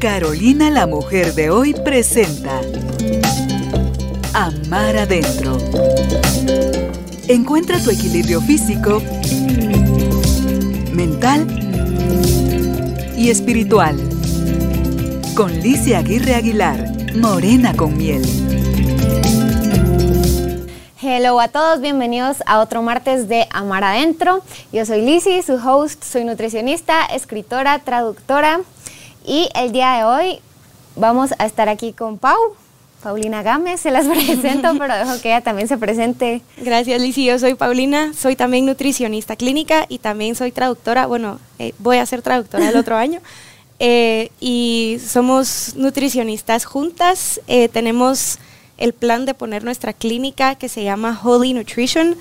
Carolina la Mujer de hoy presenta Amar Adentro. Encuentra tu equilibrio físico, mental y espiritual. Con Licia Aguirre Aguilar, Morena con Miel. Hello a todos, bienvenidos a otro martes de Amar Adentro. Yo soy Lizzy, su host, soy nutricionista, escritora, traductora y el día de hoy vamos a estar aquí con Pau. Paulina Gámez, se las presento, pero dejo que ella también se presente. Gracias, Lizzy. Yo soy Paulina, soy también nutricionista clínica y también soy traductora. Bueno, eh, voy a ser traductora el otro año. Eh, y somos nutricionistas juntas. Eh, tenemos el plan de poner nuestra clínica que se llama Holy Nutrition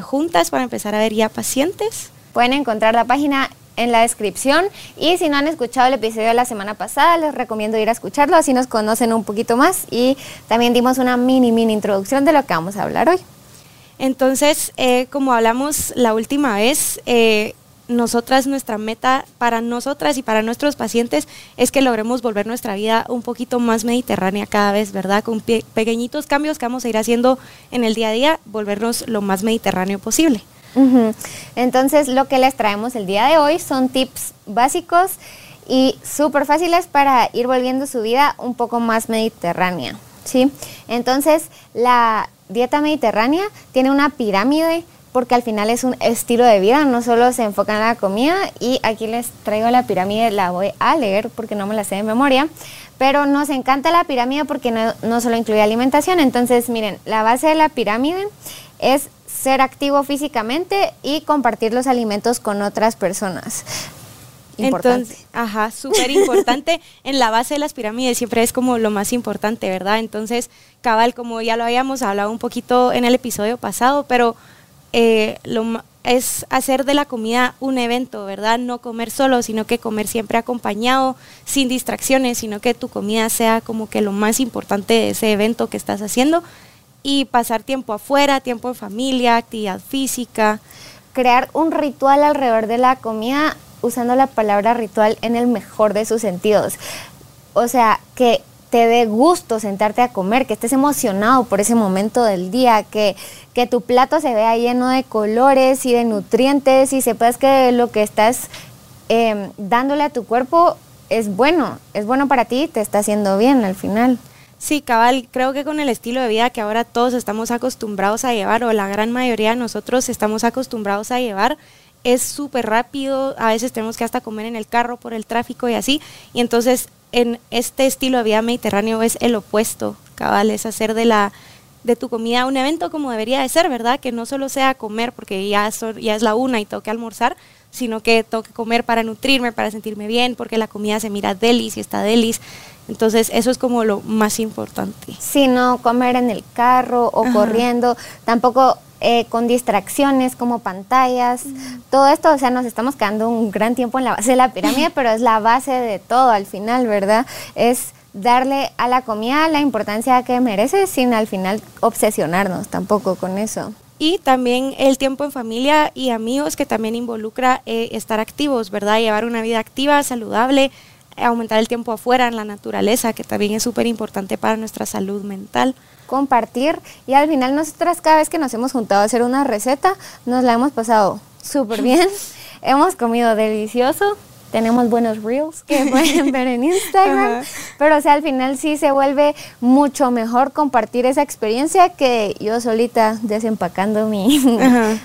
juntas para empezar a ver ya pacientes. Pueden encontrar la página en la descripción y si no han escuchado el episodio de la semana pasada les recomiendo ir a escucharlo así nos conocen un poquito más y también dimos una mini mini introducción de lo que vamos a hablar hoy. Entonces, eh, como hablamos la última vez, eh, nosotras, nuestra meta para nosotras y para nuestros pacientes es que logremos volver nuestra vida un poquito más mediterránea cada vez, ¿verdad? Con pequeñitos cambios que vamos a ir haciendo en el día a día, volvernos lo más mediterráneo posible. Entonces, lo que les traemos el día de hoy son tips básicos y súper fáciles para ir volviendo su vida un poco más mediterránea, ¿sí? Entonces, la dieta mediterránea tiene una pirámide porque al final es un estilo de vida, no solo se enfoca en la comida y aquí les traigo la pirámide, la voy a leer porque no me la sé de memoria, pero nos encanta la pirámide porque no, no solo incluye alimentación, entonces miren, la base de la pirámide es ser activo físicamente y compartir los alimentos con otras personas. Importante. Entonces, ajá, súper importante. en la base de las pirámides siempre es como lo más importante, ¿verdad? Entonces, cabal, como ya lo habíamos hablado un poquito en el episodio pasado, pero eh, lo, es hacer de la comida un evento, ¿verdad? No comer solo, sino que comer siempre acompañado, sin distracciones, sino que tu comida sea como que lo más importante de ese evento que estás haciendo y pasar tiempo afuera, tiempo en familia, actividad física. Crear un ritual alrededor de la comida usando la palabra ritual en el mejor de sus sentidos. O sea, que te dé gusto sentarte a comer, que estés emocionado por ese momento del día, que, que tu plato se vea lleno de colores y de nutrientes y sepas que lo que estás em, dándole a tu cuerpo es bueno, es bueno para ti, te está haciendo bien al final. Sí, cabal, creo que con el estilo de vida que ahora todos estamos acostumbrados a llevar, o la gran mayoría de nosotros estamos acostumbrados a llevar, es súper rápido, a veces tenemos que hasta comer en el carro por el tráfico y así, y entonces en este estilo de vida mediterráneo es el opuesto, cabal, es hacer de la de tu comida un evento como debería de ser, ¿verdad? Que no solo sea comer porque ya, ya es la una y tengo que almorzar, sino que tengo que comer para nutrirme, para sentirme bien, porque la comida se mira delis y está delis. Entonces, eso es como lo más importante. Sí, no comer en el carro o corriendo, tampoco eh, con distracciones como pantallas, todo esto, o sea, nos estamos quedando un gran tiempo en la base de la pirámide, pero es la base de todo al final, ¿verdad? Es darle a la comida la importancia que merece sin al final obsesionarnos tampoco con eso. Y también el tiempo en familia y amigos que también involucra eh, estar activos, ¿verdad? Llevar una vida activa, saludable, aumentar el tiempo afuera en la naturaleza, que también es súper importante para nuestra salud mental compartir y al final nosotras cada vez que nos hemos juntado a hacer una receta nos la hemos pasado súper bien, hemos comido delicioso, tenemos buenos reels que pueden ver en Instagram, pero o sea, al final sí se vuelve mucho mejor compartir esa experiencia que yo solita desempacando mi,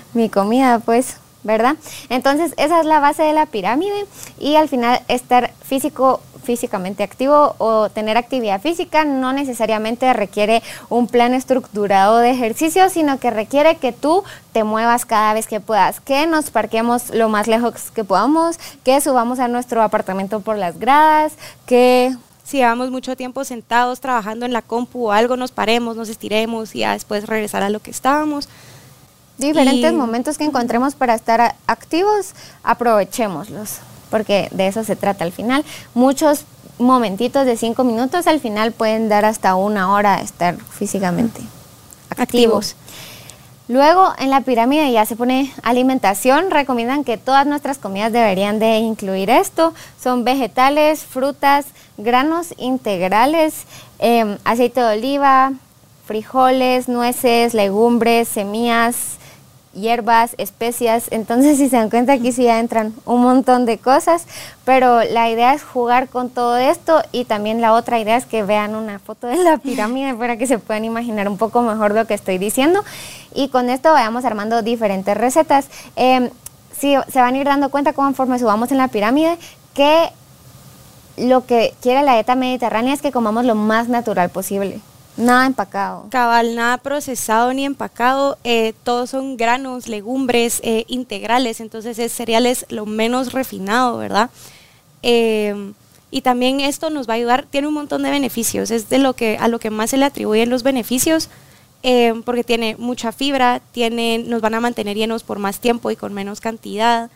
mi comida, pues. ¿Verdad? Entonces, esa es la base de la pirámide y al final estar físico físicamente activo o tener actividad física no necesariamente requiere un plan estructurado de ejercicio, sino que requiere que tú te muevas cada vez que puedas, que nos parquemos lo más lejos que podamos, que subamos a nuestro apartamento por las gradas, que si llevamos mucho tiempo sentados trabajando en la compu o algo, nos paremos, nos estiremos y ya después regresar a lo que estábamos. Diferentes momentos que encontremos para estar activos, aprovechémoslos porque de eso se trata al final. Muchos momentitos de cinco minutos al final pueden dar hasta una hora estar físicamente activos. Luego en la pirámide ya se pone alimentación. Recomiendan que todas nuestras comidas deberían de incluir esto. Son vegetales, frutas, granos integrales, em, aceite de oliva, frijoles, nueces, legumbres, semillas, hierbas, especias. Entonces, si se dan cuenta, aquí sí ya entran un montón de cosas, pero la idea es jugar con todo esto y también la otra idea es que vean una foto de la pirámide para que se puedan imaginar un poco mejor lo que estoy diciendo. Y con esto vayamos armando diferentes recetas. Eh, si se van a ir dando cuenta conforme subamos en la pirámide que lo que quiere la dieta mediterránea es que comamos lo más natural posible. Nada empacado. Cabal, nada procesado ni empacado. Eh, todos son granos, legumbres, eh, integrales. Entonces es cereales lo menos refinado, ¿verdad? Eh, y también esto nos va a ayudar, tiene un montón de beneficios. Es de lo que a lo que más se le atribuyen los beneficios. porque tiene mucha fibra, tiene, nos van a mantener llenos por más tiempo y con menos cantidad.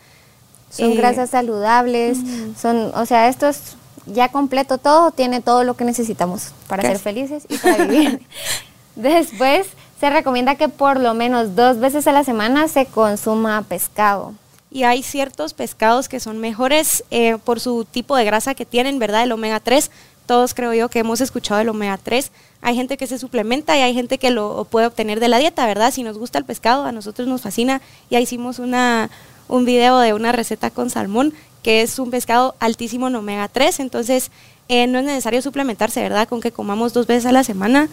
Son grasas saludables, son, o sea, estos ya completo todo, tiene todo lo que necesitamos para ser felices y para vivir. Después se recomienda que por lo menos dos veces a la semana se consuma pescado. Y hay ciertos pescados que son mejores eh, por su tipo de grasa que tienen, ¿verdad? El omega 3. Todos creo yo que hemos escuchado el omega 3. Hay gente que se suplementa y hay gente que lo puede obtener de la dieta, ¿verdad? Si nos gusta el pescado, a nosotros nos fascina. Ya hicimos una, un video de una receta con salmón que es un pescado altísimo en omega 3, entonces eh, no es necesario suplementarse, ¿verdad? Con que comamos dos veces a la semana,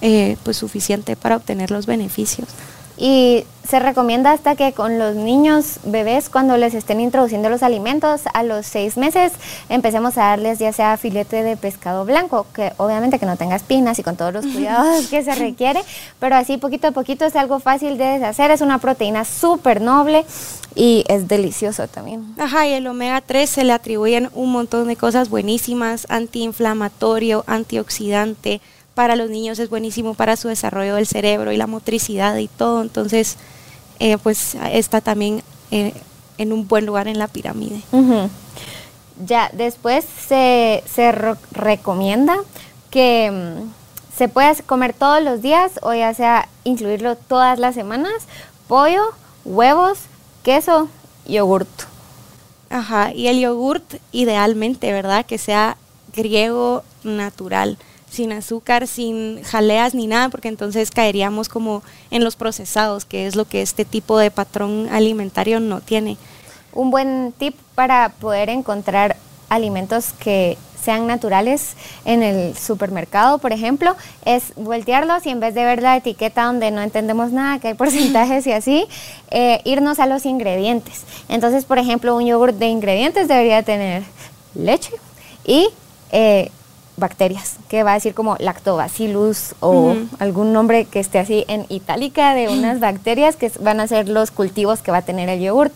eh, pues suficiente para obtener los beneficios. Y se recomienda hasta que con los niños bebés, cuando les estén introduciendo los alimentos, a los seis meses empecemos a darles ya sea filete de pescado blanco, que obviamente que no tenga espinas y con todos los cuidados que se requiere, pero así poquito a poquito es algo fácil de deshacer, es una proteína súper noble y es delicioso también. Ajá, y el omega 3 se le atribuyen un montón de cosas buenísimas, antiinflamatorio, antioxidante, para los niños es buenísimo para su desarrollo del cerebro y la motricidad y todo. Entonces, eh, pues está también eh, en un buen lugar en la pirámide. Ya, después se, se recomienda que mm, se pueda comer todos los días o ya sea incluirlo todas las semanas, pollo, huevos, queso, yogurt. Ajá, y el yogurt idealmente, ¿verdad? Que sea griego natural sin azúcar, sin jaleas ni nada, porque entonces caeríamos como en los procesados, que es lo que este tipo de patrón alimentario no tiene. Un buen tip para poder encontrar alimentos que sean naturales en el supermercado, por ejemplo, es voltearlos y en vez de ver la etiqueta donde no entendemos nada, que hay porcentajes y así, eh, irnos a los ingredientes. Entonces, por ejemplo, un yogur de ingredientes debería tener leche y eh, bacterias, que va a decir como lactobacillus o algún nombre que esté así en itálica de unas bacterias que van a ser los cultivos que va a tener el yogurt.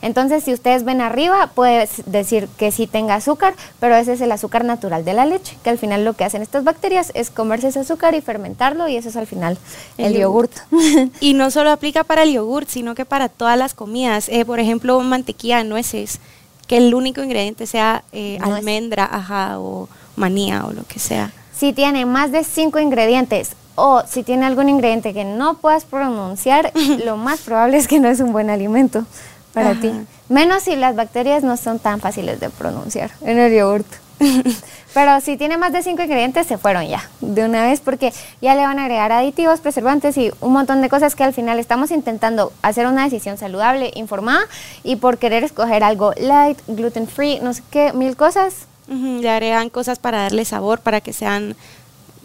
Entonces, si ustedes ven arriba, puede decir que sí tenga azúcar, pero ese es el azúcar natural de la leche, que al final lo que hacen estas bacterias es comerse ese azúcar y fermentarlo y eso es al final el, yogurt. y no solo aplica para el yogurt, sino que para todas las comidas. Eh, por ejemplo, mantequilla, nueces, que el único ingrediente sea eh, almendra, ajá, o manía o lo que sea. Si tiene más de cinco ingredientes o si tiene algún ingrediente que no puedas pronunciar, lo más probable es que no es un buen alimento para ti. Menos si las bacterias no son tan fáciles de pronunciar en el yogurt. Pero si tiene más de cinco ingredientes, se fueron ya, de una vez, porque ya le van a agregar aditivos, preservantes y un montón de cosas que al final estamos intentando hacer una decisión saludable, informada, y por querer escoger algo light, gluten free, no sé qué, mil cosas, le agregan cosas para darle sabor, para que sean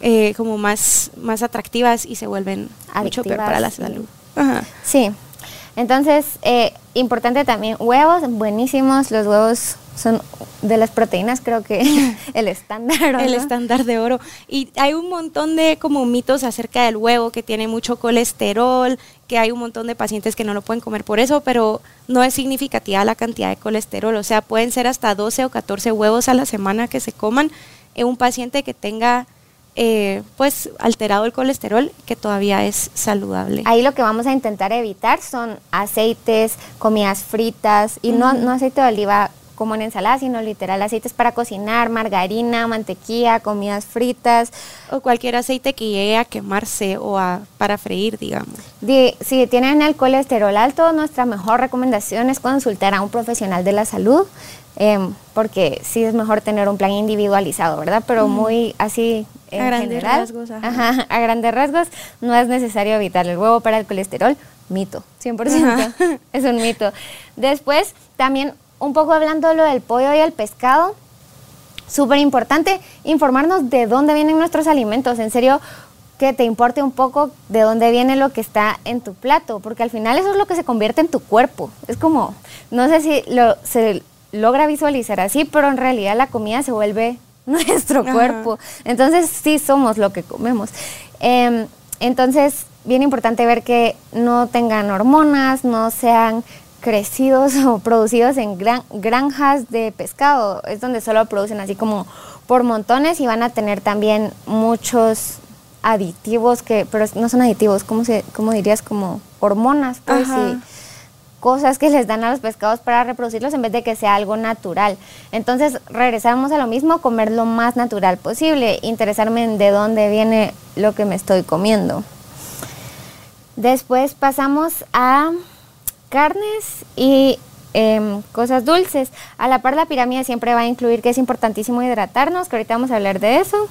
eh, como más, más atractivas y se vuelven mucho peor para la salud. Sí. Entonces, eh, importante también, huevos, buenísimos. Los huevos son de las proteínas, creo que el estándar. El estándar de oro. Y hay un montón de como mitos acerca del huevo, que tiene mucho colesterol, que hay un montón de pacientes que no lo pueden comer por eso, pero no es significativa la cantidad de colesterol. O sea, pueden ser hasta 12 o 14 huevos a la semana que se coman en un paciente que tenga eh, pues alterado el colesterol que todavía es saludable. Ahí lo que vamos a intentar evitar son aceites, comidas fritas y no, no aceite de oliva como en ensalada, sino literal aceites para cocinar, margarina, mantequilla, comidas fritas. O cualquier aceite que llegue a quemarse o a, para freír, digamos. si tienen el colesterol alto, nuestra mejor recomendación es consultar a un profesional de la salud. Em, porque sí es mejor tener un plan individualizado, ¿verdad? Pero muy así en a grandes general, rasgos. Ajá, a grandes rasgos no es necesario evitar el huevo para el colesterol, mito, 100%, es un mito. Después, también un poco hablando de lo del pollo y el pescado, súper importante informarnos de dónde vienen nuestros alimentos, en serio, que te importe un poco de dónde viene lo que está en tu plato, porque al final eso es lo que se convierte en tu cuerpo. Es como, no sé si lo, se logra visualizar así, pero en realidad la comida se vuelve nuestro cuerpo. Entonces sí somos lo que comemos. Em, entonces, bien importante ver que no tengan hormonas, no sean crecidos o producidos en gran, granjas de pescado. Es donde solo producen así como por montones y van a tener también muchos aditivos que, pero no son aditivos, ¿cómo, se, cómo dirías? Como hormonas, pues, y cosas que les dan a los pescados para reproducirlos en vez de que sea algo natural. Entonces, regresamos a lo mismo, comer lo más natural posible, interesarme en de dónde viene lo que me estoy comiendo. Después pasamos a carnes y em, cosas dulces. A la par la pirámide siempre va a incluir que es importantísimo hidratarnos, que ahorita vamos a hablar de eso.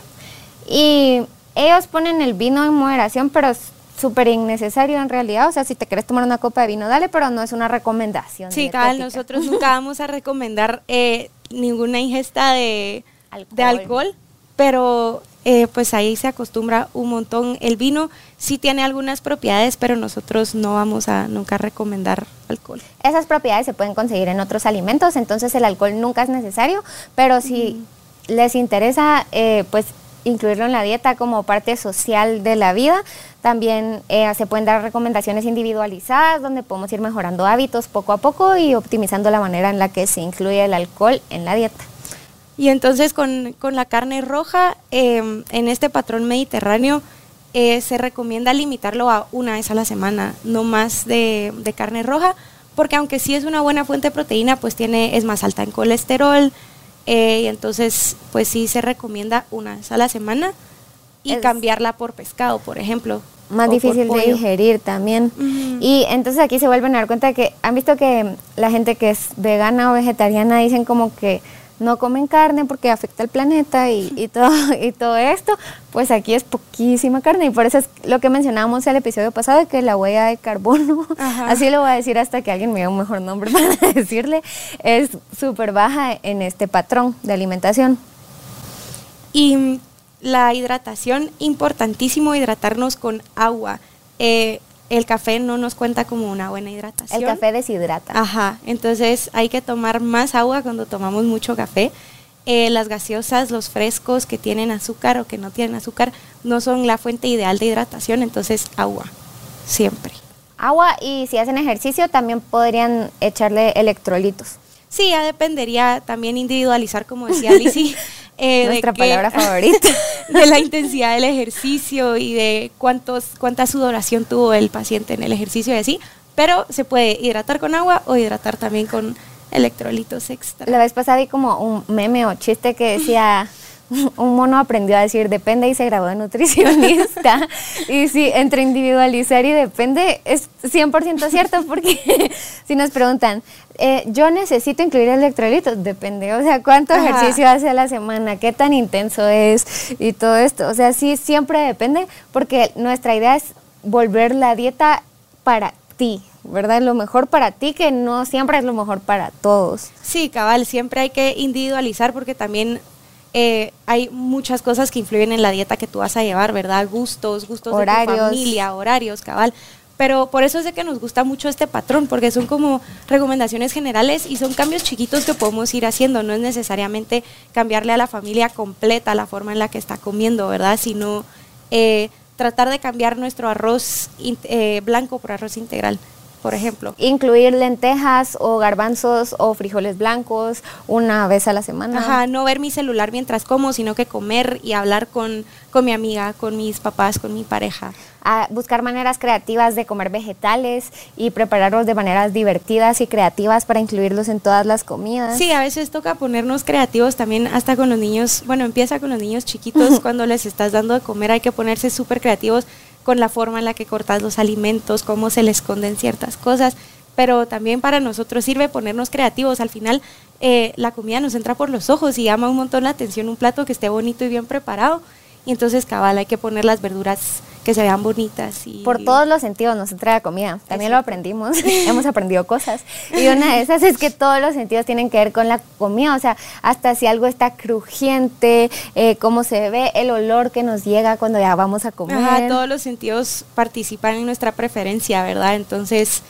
Y ellos ponen el vino en moderación, pero súper innecesario en realidad. O sea, si te quieres tomar una copa de vino, dale, pero no es una recomendación. Sí, cabal, nosotros nunca vamos a recomendar eh, ninguna ingesta de alcohol, de alcohol pero eh, pues ahí se acostumbra un montón. El vino sí tiene algunas propiedades, pero nosotros no vamos a nunca recomendar alcohol. Esas propiedades se pueden conseguir en otros alimentos, entonces el alcohol nunca es necesario, pero si les interesa, eh, pues incluirlo en la dieta como parte social de la vida. También eh, se pueden dar recomendaciones individualizadas donde podemos ir mejorando hábitos poco a poco y optimizando la manera en la que se incluye el alcohol en la dieta. Y entonces con, la carne roja, em, en este patrón mediterráneo, eh, se recomienda limitarlo a una vez a la semana, no más de, de, carne roja, porque aunque sí es una buena fuente de proteína, pues tiene, es más alta en colesterol, eh, y entonces, pues sí se recomienda una vez a la semana y cambiarla por pescado, por ejemplo. Más difícil de digerir también. Y entonces aquí se vuelven a dar cuenta de que han visto que la gente que es vegana o vegetariana dicen como que no comen carne porque afecta al planeta y, todo, y todo esto, pues aquí es poquísima carne y por eso es lo que mencionábamos el episodio pasado de que la huella de carbono, así lo voy a decir hasta que alguien me dé un mejor nombre para decirle, es súper baja en este patrón de alimentación. Y la hidratación, importantísimo hidratarnos con agua. Eh, el café no nos cuenta como una buena hidratación. El café deshidrata. Ajá, entonces hay que tomar más agua cuando tomamos mucho café. Eh, las gaseosas, los frescos que tienen azúcar o que no tienen azúcar, no son la fuente ideal de hidratación, entonces agua, siempre. Agua y si hacen ejercicio también podrían echarle electrolitos. Sí, ya dependería también individualizar, como decía Lizzie. Eh, Nuestra palabra favorita. De la intensidad del ejercicio y de cuántos, cuánta sudoración tuvo el paciente en el ejercicio y así. Pero se puede hidratar con agua o hidratar también con electrolitos extra. La vez pasada vi como un meme o chiste que decía un mono aprendió a decir depende y se graduó de nutricionista. y sí, entre individualizar y depende es 100% cierto porque si nos preguntan, eh, yo necesito incluir electrolitos, depende, o sea, cuánto ejercicio hace a la semana, qué tan intenso es y todo esto. O sea, sí, siempre depende porque nuestra idea es volver la dieta para ti, ¿verdad? Lo mejor para ti, que no siempre es lo mejor para todos. Sí, cabal, siempre hay que individualizar porque también eh, hay muchas cosas que influyen en la dieta que tú vas a llevar, ¿verdad? Gustos, gustos horarios. de tu familia, horarios, cabal. Pero por eso es de que nos gusta mucho este patrón, porque son como recomendaciones generales y son cambios chiquitos que podemos ir haciendo. No es necesariamente cambiarle a la familia completa la forma en la que está comiendo, ¿verdad? Sino eh, tratar de cambiar nuestro arroz eh, blanco por arroz integral. Por ejemplo. Incluir lentejas o garbanzos o frijoles blancos una vez a la semana. Ajá, no ver mi celular mientras como, sino que comer y hablar con, con mi amiga, con mis papás, con mi pareja a buscar maneras creativas de comer vegetales y prepararlos de maneras divertidas y creativas para incluirlos en todas las comidas. Sí, a veces toca ponernos creativos también hasta con los niños, bueno, empieza con los niños chiquitos, cuando les estás dando de comer hay que ponerse súper creativos con la forma en la que cortas los alimentos, cómo se les esconden ciertas cosas, pero también para nosotros sirve ponernos creativos. Al final eh, la comida nos entra por los ojos y llama un montón la atención un plato que esté bonito y bien preparado. Y entonces, cabal, hay que poner las verduras que se vean bonitas. Y... Por todos los sentidos nos entra la comida. También lo aprendimos, hemos aprendido cosas. Y una de esas es que todos los sentidos tienen que ver con la comida. O sea, hasta si algo está crujiente, eh, cómo se ve, el olor que nos llega cuando ya vamos a comer. Ajá, todos los sentidos participan en nuestra preferencia, ¿verdad? Entonces,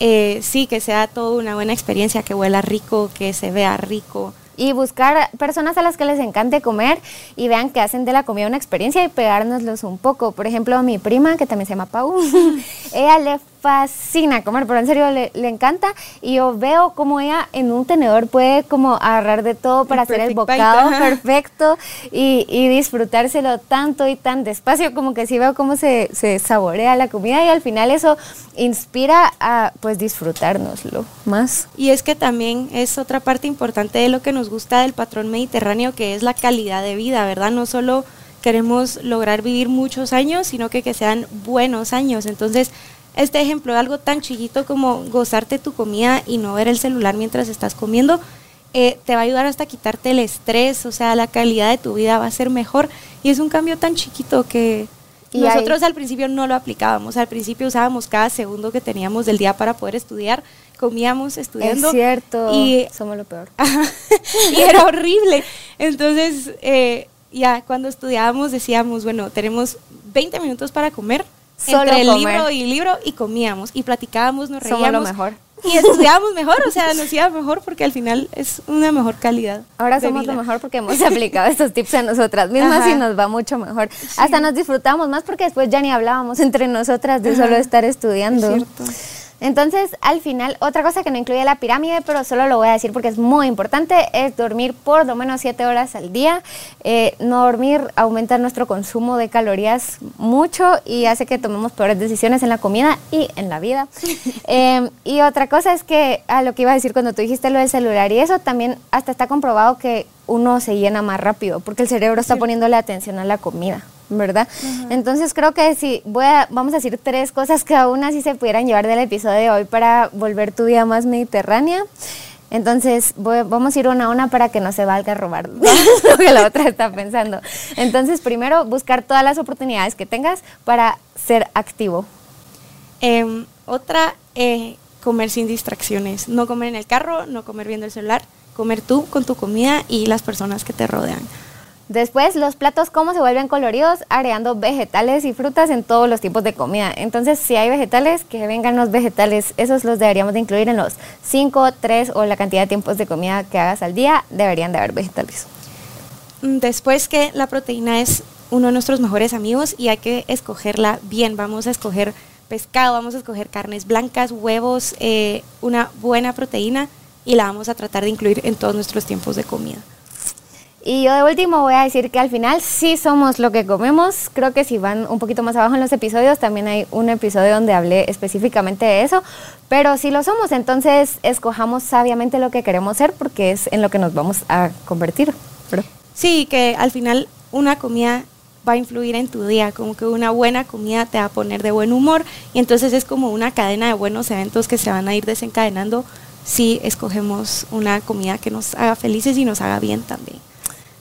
eh, sí, que sea toda una buena experiencia, que huela rico, que se vea rico y buscar personas a las que les encante comer y vean que hacen de la comida una experiencia y pegárnoslos un poco. Por ejemplo, mi prima, que también se llama Pau, ella le fascina comer, pero en serio le, encanta y yo veo como ella en un tenedor puede como agarrar de todo para hacer el bocado perfecto y, y, disfrutárselo tanto y tan despacio como que sí veo cómo se, se, saborea la comida y al final eso inspira a pues disfrutárnoslo más. Y es que también es otra parte importante de lo que nos gusta del patrón mediterráneo que es la calidad de vida, ¿verdad? No solo queremos lograr vivir muchos años, sino que que sean buenos años. Entonces, este ejemplo de algo tan chiquito como gozarte tu comida y no ver el celular mientras estás comiendo, eh, te va a ayudar hasta quitarte el estrés, o sea, la calidad de tu vida va a ser mejor. Y es un cambio tan chiquito que nosotros al principio no lo aplicábamos. Al principio usábamos cada segundo que teníamos del día para poder estudiar, comíamos estudiando. Es cierto, y, somos lo peor. y era horrible. Entonces, eh, ya cuando estudiábamos decíamos, bueno, tenemos 20 minutos para comer Solo entre el libro y libro y comíamos y platicábamos, nos reíamos. Somos lo mejor. Y estudiábamos mejor, o sea, nos iba mejor porque al final es una mejor calidad. Ahora somos lo mejor porque hemos aplicado estos tips a nosotras mismas y nos va mucho mejor. Hasta nos disfrutamos más porque después ya ni hablábamos entre nosotras de solo estar estudiando. Es cierto. Entonces, al final, otra cosa que no incluye la pirámide, pero solo lo voy a decir porque es muy importante, es dormir por lo menos 7 horas al día. Eh, no dormir aumenta nuestro consumo de calorías mucho y hace que tomemos peores decisiones en la comida y en la vida. Em, y otra cosa es que, a lo que iba a decir cuando tú dijiste lo del celular y eso, también hasta está comprobado que uno se llena más rápido porque el cerebro está poniéndole atención a la comida. ¿Verdad? Entonces creo que si voy a, vamos a decir tres cosas que aún así se pudieran llevar del episodio de hoy para volver tu vida más mediterránea. Entonces vamos a ir una a una para que no se valga a robar lo que la otra está pensando. Entonces primero buscar todas las oportunidades que tengas para ser activo. Em, otra, eh, comer sin distracciones. No comer en el carro, no comer viendo el celular, comer tú con tu comida y las personas que te rodean. Después, los platos cómo se vuelven coloridos agregando vegetales y frutas en todos los tipos de comida. Entonces, si hay vegetales, que vengan los vegetales. Esos los deberíamos de incluir en los 5, 3 o la cantidad de tiempos de comida que hagas al día. Deberían de haber vegetales. Mm, después que la proteína es uno de nuestros mejores amigos y hay que escogerla bien. Vamos a escoger pescado, vamos a escoger carnes blancas, huevos, eh, una buena proteína y la vamos a tratar de incluir en todos nuestros tiempos de comida. Y yo de último voy a decir que al final sí somos lo que comemos. Creo que si van un poquito más abajo en los episodios, también hay un episodio donde hablé específicamente de eso. Pero sí lo somos, entonces escojamos sabiamente lo que queremos ser porque es en lo que nos vamos a convertir. Sí, que al final una comida va a influir en tu día, como que una buena comida te va a poner de buen humor y entonces es como una cadena de buenos eventos que se van a ir desencadenando si escogemos una comida que nos haga felices y nos haga bien también.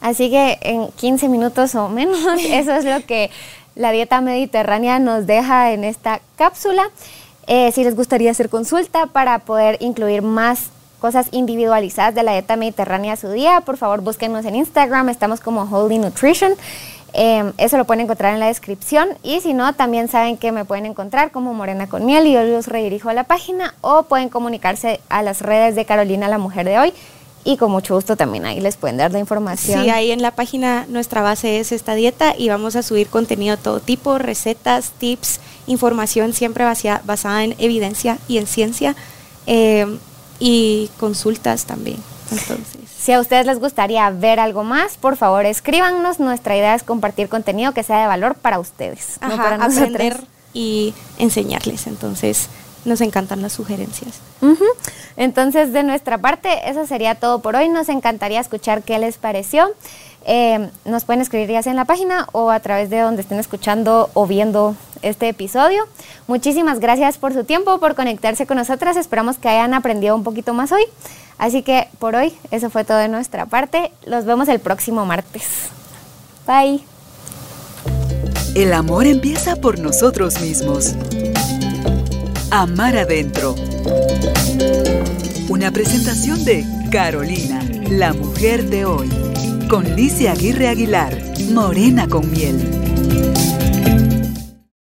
Así que en 15 minutos o menos, eso es lo que la dieta mediterránea nos deja en esta cápsula. Eh, si les gustaría hacer consulta para poder incluir más cosas individualizadas de la dieta mediterránea a su día, por favor búsquenos en Instagram, estamos como Holy Nutrition. Eh, eso lo pueden encontrar en la descripción y si no, también saben que me pueden encontrar como Morena con Miel y yo los redirijo a la página o pueden comunicarse a las redes de Carolina, la mujer de hoy y con mucho gusto también ahí les pueden dar la información. Sí, ahí en la página nuestra base es esta dieta y vamos a subir contenido de todo tipo, recetas, tips, información siempre basada en evidencia y en ciencia eh, y consultas también. Entonces. Si a ustedes les gustaría ver algo más, por favor escríbanos. Nuestra idea es compartir contenido que sea de valor para ustedes, no para aprender y enseñarles. Entonces, nos encantan las sugerencias. Entonces, de nuestra parte, eso sería todo por hoy. Nos encantaría escuchar qué les pareció. Eh, nos pueden escribir ya sea en la página o a través de donde estén escuchando o viendo este episodio. Muchísimas gracias por su tiempo, por conectarse con nosotras. Esperamos que hayan aprendido un poquito más hoy. Así que por hoy, eso fue todo de nuestra parte. Los vemos el próximo martes. Bye. El amor empieza por nosotros mismos. Amar adentro. Una presentación de Carolina, la mujer de hoy. Con Licia Aguirre Aguilar, Morena con miel.